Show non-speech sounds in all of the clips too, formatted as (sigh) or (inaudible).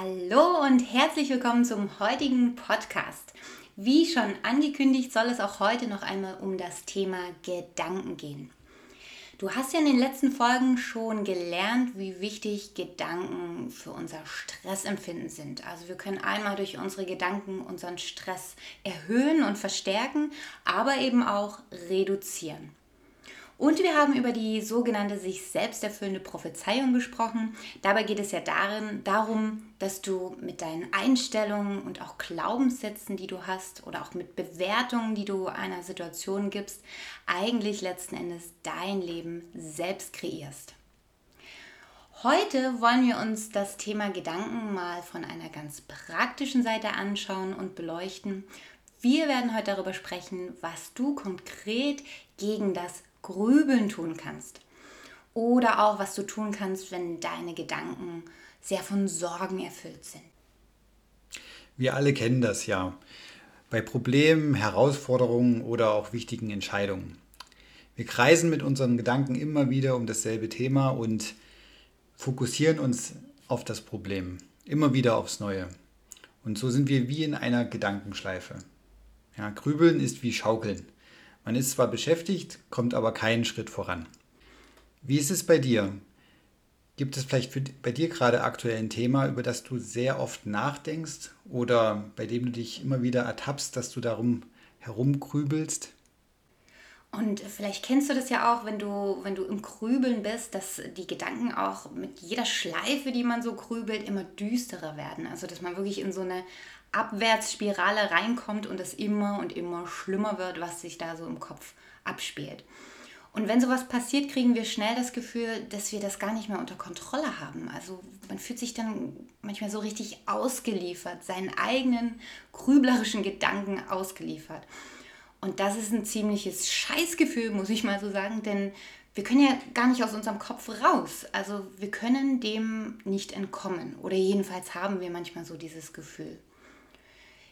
Hallo und herzlich willkommen zum heutigen Podcast. Wie schon angekündigt, soll es auch heute noch einmal um das Thema Gedanken gehen. Du hast ja in den letzten Folgen schon gelernt, wie wichtig Gedanken für unser Stressempfinden sind. Also wir können einmal durch unsere Gedanken unseren Stress erhöhen und verstärken, aber eben auch reduzieren. Und wir haben über die sogenannte sich selbst erfüllende Prophezeiung gesprochen. Dabei geht es ja darin, darum, dass du mit deinen Einstellungen und auch Glaubenssätzen, die du hast, oder auch mit Bewertungen, die du einer Situation gibst, eigentlich letzten Endes dein Leben selbst kreierst. Heute wollen wir uns das Thema Gedanken mal von einer ganz praktischen Seite anschauen und beleuchten. Wir werden heute darüber sprechen, was du konkret gegen das Grübeln tun kannst. Oder auch, was du tun kannst, wenn deine Gedanken sehr von Sorgen erfüllt sind. Wir alle kennen das ja. Bei Problemen, Herausforderungen oder auch wichtigen Entscheidungen. Wir kreisen mit unseren Gedanken immer wieder um dasselbe Thema und fokussieren uns auf das Problem. Immer wieder aufs Neue. Und so sind wir wie in einer Gedankenschleife. Ja, Grübeln ist wie Schaukeln. Man ist zwar beschäftigt, kommt aber keinen Schritt voran. Wie ist es bei dir? Gibt es vielleicht für, bei dir gerade aktuell ein Thema, über das du sehr oft nachdenkst oder bei dem du dich immer wieder ertappst, dass du darum herumgrübelst? Und vielleicht kennst du das ja auch, wenn du, wenn du im Grübeln bist, dass die Gedanken auch mit jeder Schleife, die man so grübelt, immer düsterer werden. Also dass man wirklich in so eine Abwärtsspirale reinkommt und es immer und immer schlimmer wird, was sich da so im Kopf abspielt. Und wenn sowas passiert, kriegen wir schnell das Gefühl, dass wir das gar nicht mehr unter Kontrolle haben. Also man fühlt sich dann manchmal so richtig ausgeliefert, seinen eigenen grüblerischen Gedanken ausgeliefert. Und das ist ein ziemliches Scheißgefühl, muss ich mal so sagen, denn wir können ja gar nicht aus unserem Kopf raus. Also wir können dem nicht entkommen. Oder jedenfalls haben wir manchmal so dieses Gefühl.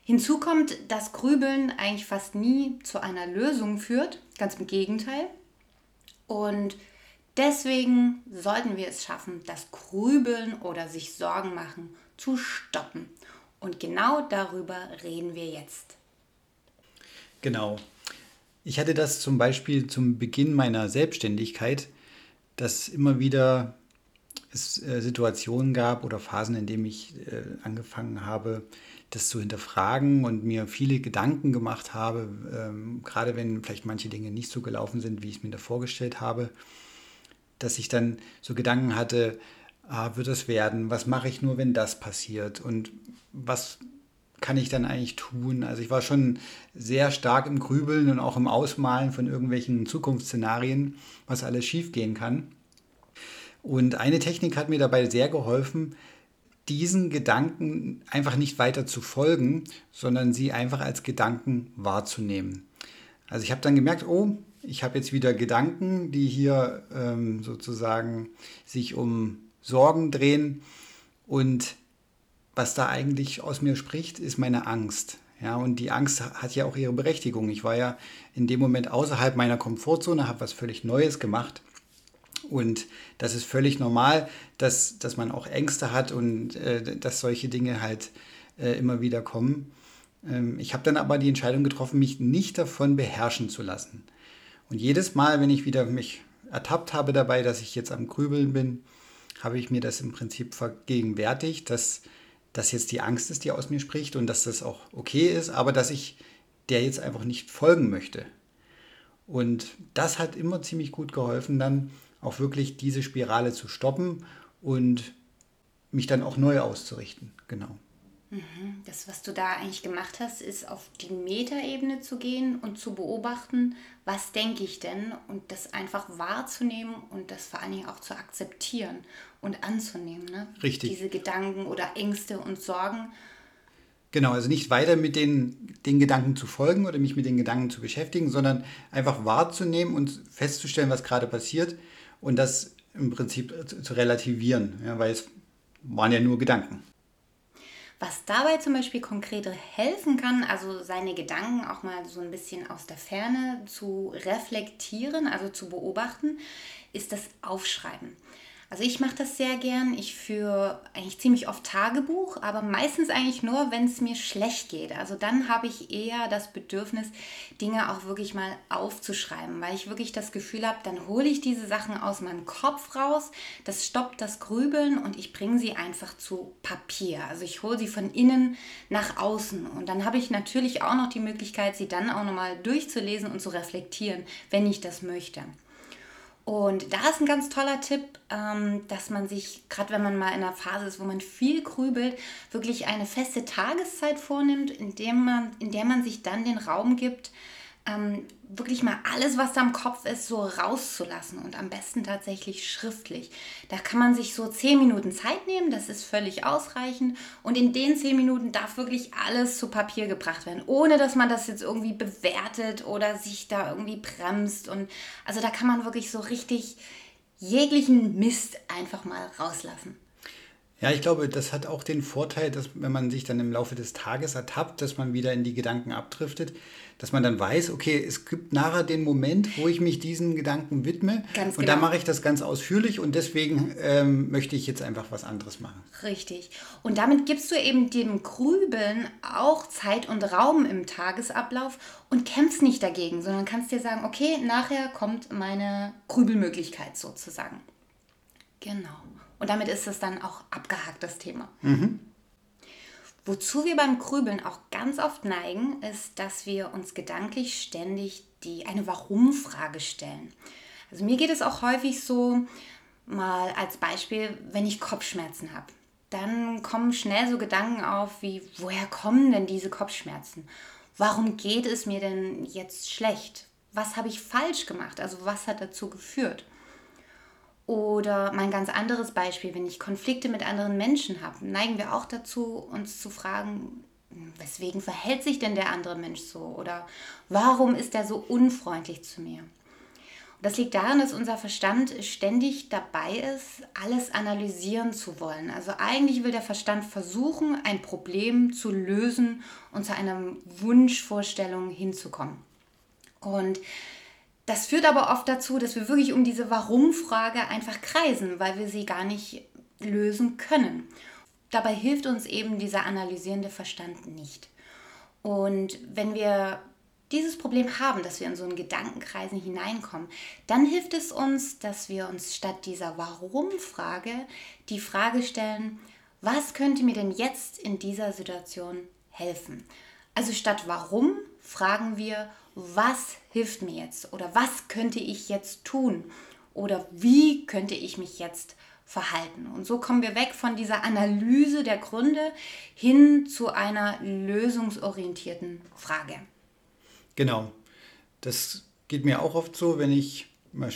Hinzu kommt, dass Grübeln eigentlich fast nie zu einer Lösung führt, ganz im Gegenteil. Und deswegen sollten wir es schaffen, das Grübeln oder sich Sorgen machen zu stoppen. Und genau darüber reden wir jetzt. Genau. Ich hatte das zum Beispiel zum Beginn meiner Selbstständigkeit, dass immer wieder es äh, Situationen gab oder Phasen, in denen ich äh, angefangen habe, das zu hinterfragen und mir viele Gedanken gemacht habe, ähm, gerade wenn vielleicht manche Dinge nicht so gelaufen sind, wie ich es mir da vorgestellt habe, dass ich dann so Gedanken hatte, ah, wird das werden, was mache ich nur, wenn das passiert und was kann ich dann eigentlich tun? Also ich war schon sehr stark im Grübeln und auch im Ausmalen von irgendwelchen Zukunftsszenarien, was alles schiefgehen kann. Und eine Technik hat mir dabei sehr geholfen, diesen Gedanken einfach nicht weiter zu folgen, sondern sie einfach als Gedanken wahrzunehmen. Also ich habe dann gemerkt, oh, ich habe jetzt wieder Gedanken, die hier ähm, sozusagen sich um Sorgen drehen und was da eigentlich aus mir spricht, ist meine Angst. Ja, und die Angst hat ja auch ihre Berechtigung. Ich war ja in dem Moment außerhalb meiner Komfortzone, habe was völlig Neues gemacht und das ist völlig normal, dass, dass man auch Ängste hat und äh, dass solche Dinge halt äh, immer wieder kommen. Ähm, ich habe dann aber die Entscheidung getroffen, mich nicht davon beherrschen zu lassen. Und jedes Mal, wenn ich wieder mich ertappt habe dabei, dass ich jetzt am Grübeln bin, habe ich mir das im Prinzip vergegenwärtigt, dass das jetzt die Angst ist, die aus mir spricht und dass das auch okay ist, aber dass ich der jetzt einfach nicht folgen möchte. Und das hat immer ziemlich gut geholfen, dann auch wirklich diese Spirale zu stoppen und mich dann auch neu auszurichten. Genau. Mhm. Das, was du da eigentlich gemacht hast, ist auf die Metaebene zu gehen und zu beobachten, was denke ich denn und das einfach wahrzunehmen und das vor allen Dingen auch zu akzeptieren und anzunehmen. Ne? Richtig. Diese Gedanken oder Ängste und Sorgen. Genau, also nicht weiter mit den, den Gedanken zu folgen oder mich mit den Gedanken zu beschäftigen, sondern einfach wahrzunehmen und festzustellen, was gerade passiert und das im Prinzip zu, relativieren, ja, weil es waren ja nur Gedanken. Was dabei zum Beispiel konkret helfen kann, also seine Gedanken auch mal so ein bisschen aus der Ferne zu reflektieren, also zu beobachten, ist das Aufschreiben. Also ich mache das sehr gern. Ich führe eigentlich ziemlich oft Tagebuch, aber meistens eigentlich nur, wenn es mir schlecht geht. Also dann habe ich eher das Bedürfnis, Dinge auch wirklich mal aufzuschreiben, weil ich wirklich das Gefühl habe, dann hole ich diese Sachen aus meinem Kopf raus, das stoppt das Grübeln und ich bringe sie einfach zu Papier. Also ich hole sie von innen nach außen und dann habe ich natürlich auch noch die Möglichkeit, sie dann auch nochmal durchzulesen und zu reflektieren, wenn ich das möchte. Und da ist ein ganz toller Tipp, ähm, dass man sich, gerade wenn man mal in einer Phase ist, wo man viel grübelt, wirklich eine feste Tageszeit vornimmt, indem man, in der man sich dann den Raum gibt, ähm, wirklich mal alles, was da im Kopf ist, so rauszulassen und am besten tatsächlich schriftlich. Da kann man sich so zehn Minuten Zeit nehmen, das ist völlig ausreichend und in den zehn Minuten darf wirklich alles zu Papier gebracht werden, ohne dass man das jetzt irgendwie bewertet oder sich da irgendwie bremst und also da kann man wirklich so richtig jeglichen Mist einfach mal rauslassen. Ja, ich glaube, das hat auch den Vorteil, dass wenn man sich dann im Laufe des Tages ertappt, dass man wieder in die Gedanken abdriftet, dass man dann weiß, okay, es gibt nachher den Moment, wo ich mich diesen Gedanken widme. Ganz und genau. da mache ich das ganz ausführlich und deswegen ähm, möchte ich jetzt einfach was anderes machen. Richtig. Und damit gibst du eben dem Grübeln auch Zeit und Raum im Tagesablauf und kämpfst nicht dagegen, sondern kannst dir sagen, okay, nachher kommt meine Grübelmöglichkeit sozusagen. Genau. Und damit ist es dann auch abgehakt, das Thema. Mhm. Wozu wir beim Grübeln auch ganz oft neigen, ist, dass wir uns gedanklich ständig die, eine Warum-Frage stellen. Also mir geht es auch häufig so, mal als Beispiel, wenn ich Kopfschmerzen habe. Dann kommen schnell so Gedanken auf wie, woher kommen denn diese Kopfschmerzen? Warum geht es mir denn jetzt schlecht? Was habe ich falsch gemacht? Also was hat dazu geführt? Oder mein ganz anderes Beispiel, wenn ich Konflikte mit anderen Menschen habe, neigen wir auch dazu, uns zu fragen, weswegen verhält sich denn der andere Mensch so? Oder warum ist er so unfreundlich zu mir? Und das liegt daran, dass unser Verstand ständig dabei ist, alles analysieren zu wollen. Also eigentlich will der Verstand versuchen, ein Problem zu lösen und zu einer Wunschvorstellung hinzukommen. Und das führt aber oft dazu, dass wir wirklich um diese Warum-Frage einfach kreisen, weil wir sie gar nicht lösen können. Dabei hilft uns eben dieser analysierende Verstand nicht. Und wenn wir dieses Problem haben, dass wir in so einen Gedankenkreisen hineinkommen, dann hilft es uns, dass wir uns statt dieser Warum-Frage die Frage stellen, was könnte mir denn jetzt in dieser Situation helfen? Also statt Warum fragen wir, was hilft mir jetzt oder was könnte ich jetzt tun oder wie könnte ich mich jetzt verhalten. Und so kommen wir weg von dieser Analyse der Gründe hin zu einer lösungsorientierten Frage. Genau. Das geht mir auch oft so, wenn ich ein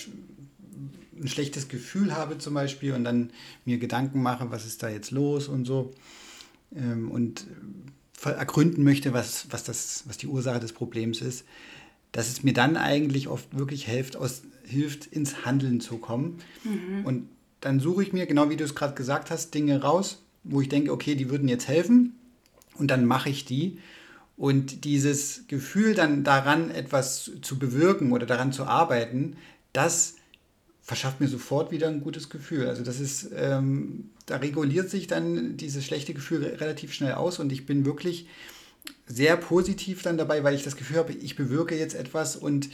schlechtes Gefühl habe zum Beispiel und dann mir Gedanken mache, was ist da jetzt los und so. Ähm, und ergründen möchte, was, was, das, was die Ursache des Problems ist, dass es mir dann eigentlich oft wirklich hilft, aus, hilft ins Handeln zu kommen. Mhm. Und dann suche ich mir, genau wie du es gerade gesagt hast, Dinge raus, wo ich denke, okay, die würden jetzt helfen. Und dann mache ich die. Und dieses Gefühl dann daran, etwas zu bewirken oder daran zu arbeiten, das verschafft mir sofort wieder ein gutes Gefühl. Also das ist, ähm, da reguliert sich dann dieses schlechte Gefühl relativ schnell aus und ich bin wirklich sehr positiv dann dabei, weil ich das Gefühl habe, ich bewirke jetzt etwas und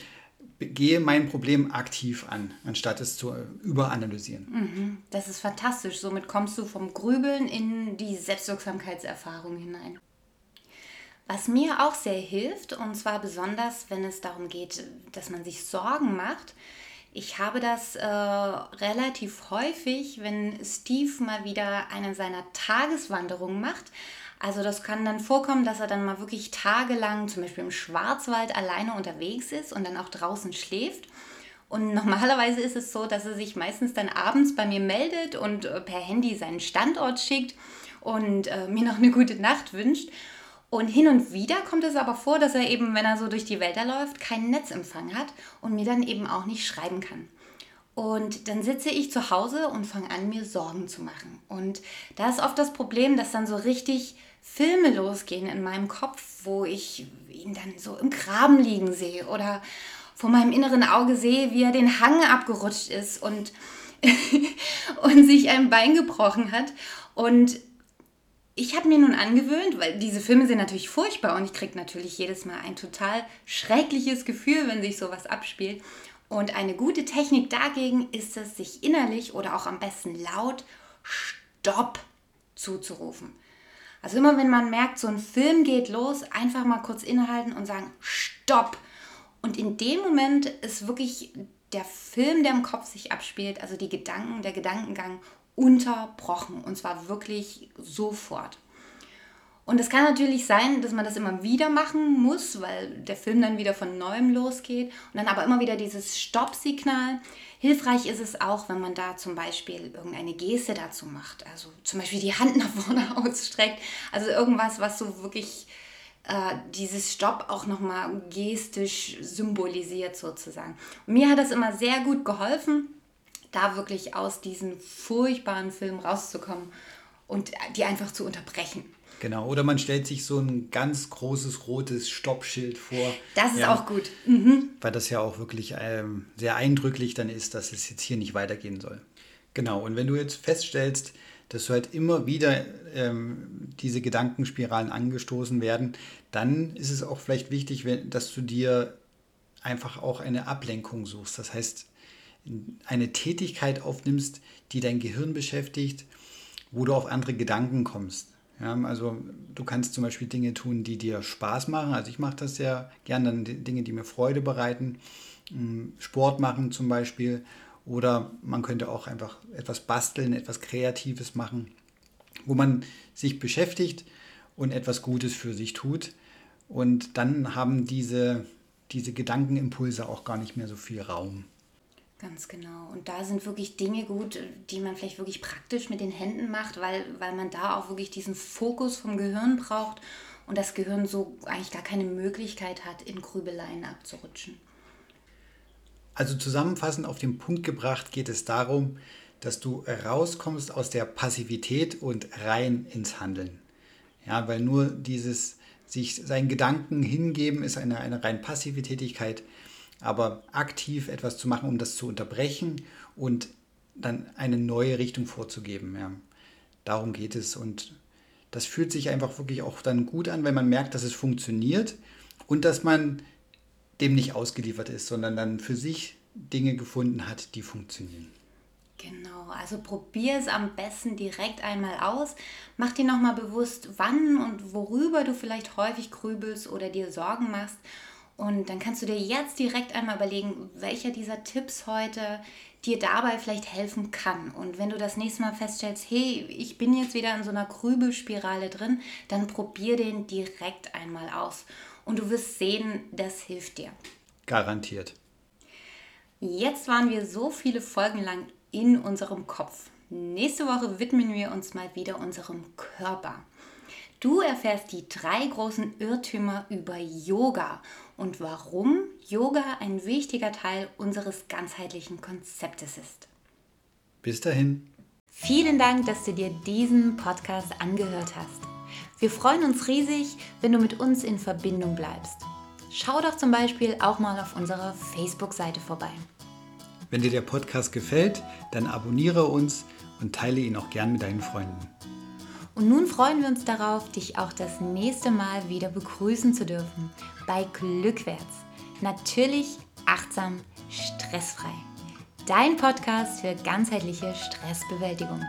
gehe mein Problem aktiv an, anstatt es zu überanalysieren. Mhm, das ist fantastisch. Somit kommst du vom Grübeln in die Selbstwirksamkeitserfahrung hinein. Was mir auch sehr hilft, und zwar besonders, wenn es darum geht, dass man sich Sorgen macht, ich habe das äh, relativ häufig, wenn Steve mal wieder eine seiner Tageswanderungen macht. Also das kann dann vorkommen, dass er dann mal wirklich tagelang zum Beispiel im Schwarzwald alleine unterwegs ist und dann auch draußen schläft. Und (laughs) normalerweise ist es so, dass er sich meistens dann abends bei mir meldet und äh, per Handy seinen Standort schickt und äh, mir noch eine gute Nacht wünscht. Und hin und wieder kommt es aber vor, dass er eben, wenn er so durch die Wälder läuft, keinen Netzempfang hat und mir dann eben auch nicht schreiben kann. Und dann sitze ich zu Hause und fange an, mir Sorgen zu machen. Und da ist oft das Problem, dass dann so richtig Filme losgehen in meinem Kopf, wo ich ihn dann so im Graben liegen sehe oder vor meinem inneren Auge sehe, wie er den Hang abgerutscht ist und, (laughs) und sich ein Bein gebrochen hat. Und ich habe mir nun angewöhnt, weil diese Filme sind natürlich furchtbar und ich kriege natürlich jedes Mal ein total schreckliches Gefühl, wenn sich sowas abspielt. Und eine gute Technik dagegen ist es, sich innerlich oder auch am besten laut Stopp zuzurufen. Also immer wenn man merkt, so ein Film geht los, einfach mal kurz innehalten und sagen Stopp. Und in dem Moment ist wirklich der Film, der im Kopf sich abspielt, also die Gedanken, der Gedankengang unterbrochen und zwar wirklich sofort. Und es kann natürlich sein, dass man das immer wieder machen muss, weil der Film dann wieder von neuem losgeht und dann aber immer wieder dieses Stoppsignal. Hilfreich ist es auch, wenn man da zum Beispiel irgendeine Geste dazu macht, also zum Beispiel die Hand nach vorne (laughs) ausstreckt, also irgendwas, was so wirklich äh, dieses Stopp auch nochmal gestisch symbolisiert sozusagen. Und mir hat das immer sehr gut geholfen da wirklich aus diesem furchtbaren Film rauszukommen und die einfach zu unterbrechen. Genau, oder man stellt sich so ein ganz großes rotes Stoppschild vor. Das ist ja, auch gut. Mhm. Weil das ja auch wirklich ähm, sehr eindrücklich dann ist, dass es jetzt hier nicht weitergehen soll. Genau, und wenn du jetzt feststellst, dass du halt immer wieder ähm, diese Gedankenspiralen angestoßen werden, dann ist es auch vielleicht wichtig, wenn, dass du dir einfach auch eine Ablenkung suchst. Das heißt, eine Tätigkeit aufnimmst, die dein Gehirn beschäftigt, wo du auf andere Gedanken kommst. Ja, also du kannst zum Beispiel Dinge tun, die dir Spaß machen. Also ich mache das sehr gern, dann Dinge, die mir Freude bereiten. Hm, Sport machen zum Beispiel. Oder man könnte auch einfach etwas basteln, etwas Kreatives machen, wo man sich beschäftigt und etwas Gutes für sich tut. Und dann haben diese, diese Gedankenimpulse auch gar nicht mehr so viel Raum. Ganz genau. Und da sind wirklich Dinge gut, die man vielleicht wirklich praktisch mit den Händen macht, weil, weil man da auch wirklich diesen Fokus vom Gehirn braucht und das Gehirn so eigentlich gar keine Möglichkeit hat, in Grübeleien abzurutschen. Also zusammenfassend auf den Punkt gebracht geht es darum, dass du rauskommst aus der Passivität und rein ins Handeln. Ja, weil nur dieses sich seinen Gedanken hingeben ist eine, eine rein passive Tätigkeit aber aktiv etwas zu machen, um das zu unterbrechen und dann eine neue Richtung vorzugeben. Ja. Darum geht es und das fühlt sich einfach wirklich auch dann gut an, wenn man merkt, dass es funktioniert und dass man dem nicht ausgeliefert ist, sondern dann für sich Dinge gefunden hat, die funktionieren. Genau, also probier es am besten direkt einmal aus. Mach dir nochmal bewusst, wann und worüber du vielleicht häufig grübelst oder dir Sorgen machst und dann kannst du dir jetzt direkt einmal überlegen, welcher dieser Tipps heute dir dabei vielleicht helfen kann. Und wenn du das nächste Mal feststellst, hey, ich bin jetzt wieder in so einer Grübelspirale drin, dann probier den direkt einmal aus. Und du wirst sehen, das hilft dir. Garantiert. Jetzt waren wir so viele Folgen lang in unserem Kopf. Nächste Woche widmen wir uns mal wieder unserem Körper. Du erfährst die drei großen Irrtümer über Yoga und warum Yoga ein wichtiger Teil unseres ganzheitlichen Konzeptes ist. Bis dahin. Vielen Dank, dass du dir diesen Podcast angehört hast. Wir freuen uns riesig, wenn du mit uns in Verbindung bleibst. Schau doch zum Beispiel auch mal auf unserer Facebook-Seite vorbei. Wenn dir der Podcast gefällt, dann abonniere uns und teile ihn auch gern mit deinen Freunden. Und nun freuen wir uns darauf, dich auch das nächste Mal wieder begrüßen zu dürfen bei Glückwärts. Natürlich achtsam, stressfrei. Dein Podcast für ganzheitliche Stressbewältigung.